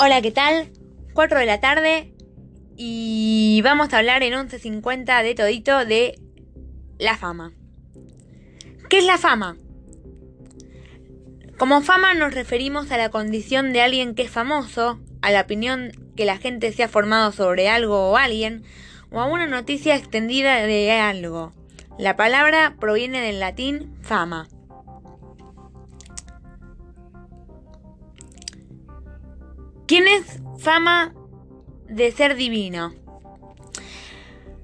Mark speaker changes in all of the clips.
Speaker 1: Hola, ¿qué tal? 4 de la tarde y vamos a hablar en 11.50 de todito de la fama. ¿Qué es la fama? Como fama nos referimos a la condición de alguien que es famoso, a la opinión que la gente se ha formado sobre algo o alguien, o a una noticia extendida de algo. La palabra proviene del latín fama. ¿Quién es fama de ser divino?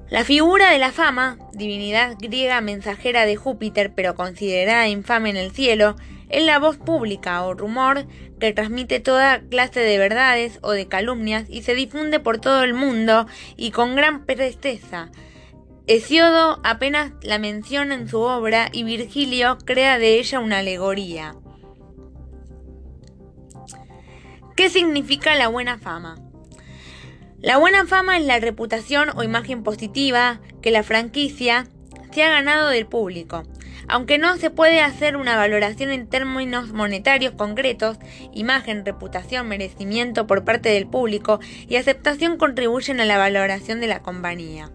Speaker 1: La figura de la fama, divinidad griega mensajera de Júpiter pero considerada infame en el cielo, es la voz pública o rumor que transmite toda clase de verdades o de calumnias y se difunde por todo el mundo y con gran presteza. Hesiodo apenas la menciona en su obra y Virgilio crea de ella una alegoría. ¿Qué significa la buena fama? La buena fama es la reputación o imagen positiva que la franquicia se ha ganado del público. Aunque no se puede hacer una valoración en términos monetarios concretos, imagen, reputación, merecimiento por parte del público y aceptación contribuyen a la valoración de la compañía.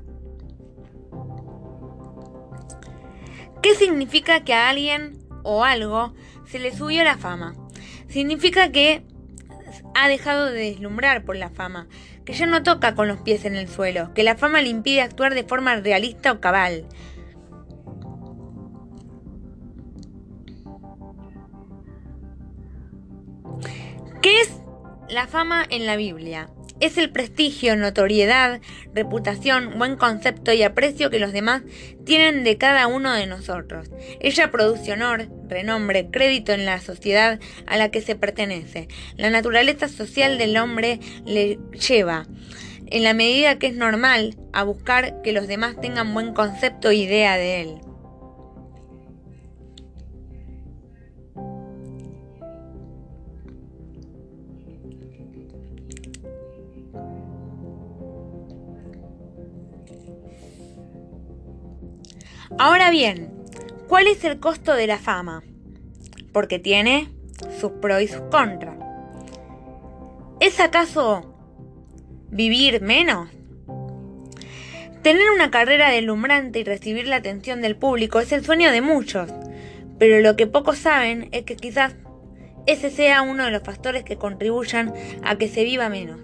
Speaker 1: ¿Qué significa que a alguien o algo se le subió la fama? Significa que ha dejado de deslumbrar por la fama, que ya no toca con los pies en el suelo, que la fama le impide actuar de forma realista o cabal. ¿Qué es la fama en la Biblia? es el prestigio, notoriedad, reputación, buen concepto y aprecio que los demás tienen de cada uno de nosotros. Ella produce honor, renombre, crédito en la sociedad a la que se pertenece. La naturaleza social del hombre le lleva, en la medida que es normal, a buscar que los demás tengan buen concepto e idea de él. Ahora bien, ¿cuál es el costo de la fama? Porque tiene sus pros y sus contras. ¿Es acaso vivir menos? Tener una carrera deslumbrante y recibir la atención del público es el sueño de muchos, pero lo que pocos saben es que quizás ese sea uno de los factores que contribuyan a que se viva menos.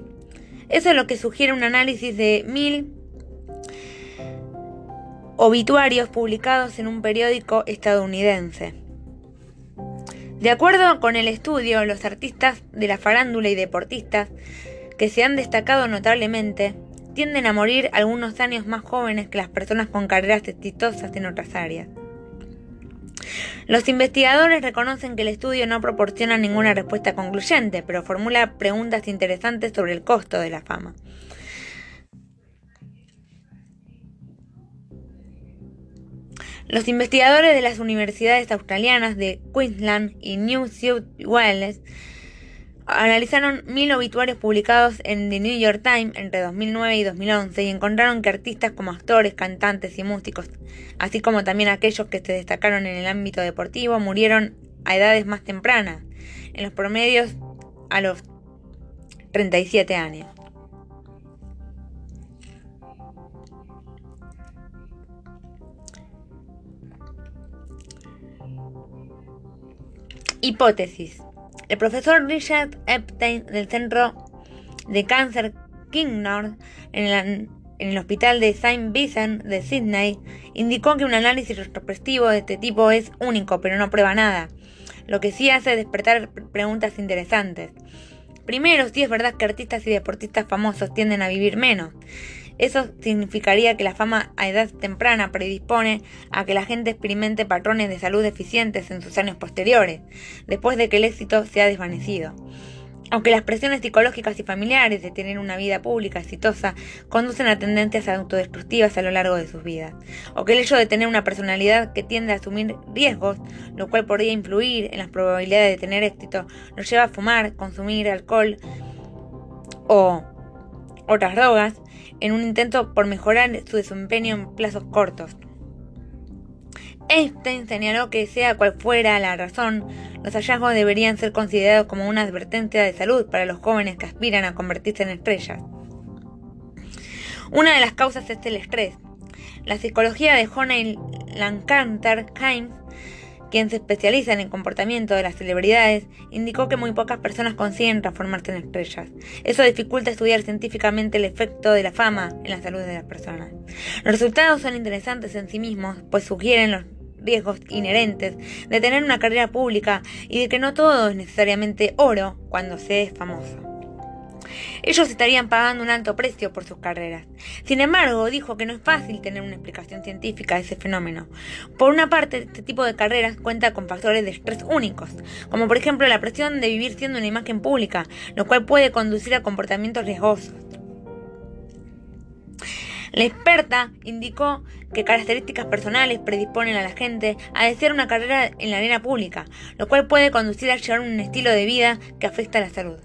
Speaker 1: Eso es lo que sugiere un análisis de mil obituarios publicados en un periódico estadounidense. De acuerdo con el estudio, los artistas de la farándula y deportistas que se han destacado notablemente tienden a morir algunos años más jóvenes que las personas con carreras exitosas en otras áreas. Los investigadores reconocen que el estudio no proporciona ninguna respuesta concluyente, pero formula preguntas interesantes sobre el costo de la fama. Los investigadores de las universidades australianas de Queensland y New South Wales analizaron mil obituarios publicados en The New York Times entre 2009 y 2011 y encontraron que artistas como actores, cantantes y músicos, así como también aquellos que se destacaron en el ámbito deportivo, murieron a edades más tempranas, en los promedios a los 37 años. Hipótesis. El profesor Richard Epstein del Centro de Cáncer Kingnor en, el hospital de Saint Vincent de Sydney indicó que un análisis retrospectivo de este tipo es único, pero no prueba nada, lo que sí hace despertar preguntas interesantes. Primero, si es verdad que artistas y deportistas famosos tienden a vivir menos. Eso significaría que la fama a edad temprana predispone a que la gente experimente patrones de salud deficientes en sus años posteriores, después de que el éxito se ha desvanecido. Aunque las presiones psicológicas y familiares de tener una vida pública exitosa conducen a tendencias autodestructivas a lo largo de sus vidas, o que el hecho de tener una personalidad que tiende a asumir riesgos, lo cual podría influir en las probabilidades de tener éxito, nos lleva a fumar, consumir alcohol o otras drogas, en un intento por mejorar su desempeño en plazos cortos. Einstein señaló que sea cual fuera la razón, los hallazgos deberían ser considerados como una advertencia de salud para los jóvenes que aspiran a convertirse en estrellas. Una de las causas es el estrés. La psicología de Honey Lancaster Himes, quien se especializa en el comportamiento de las celebridades, indicó que muy pocas personas consiguen transformarse en estrellas. Eso dificulta estudiar científicamente el efecto de la fama en la salud de las personas. Los resultados son interesantes en sí mismos, pues sugieren los riesgos inherentes de tener una carrera pública y de que no todo es necesariamente oro cuando se es famoso. Ellos estarían pagando un alto precio por sus carreras. Sin embargo, dijo que no es fácil tener una explicación científica de ese fenómeno. Por una parte, este tipo de carreras cuenta con factores de estrés únicos, como por ejemplo la presión de vivir siendo una imagen pública, lo cual puede conducir a comportamientos riesgosos. La experta indicó que características personales predisponen a la gente a desear una carrera en la arena pública, lo cual puede conducir a llevar un estilo de vida que afecta a la salud.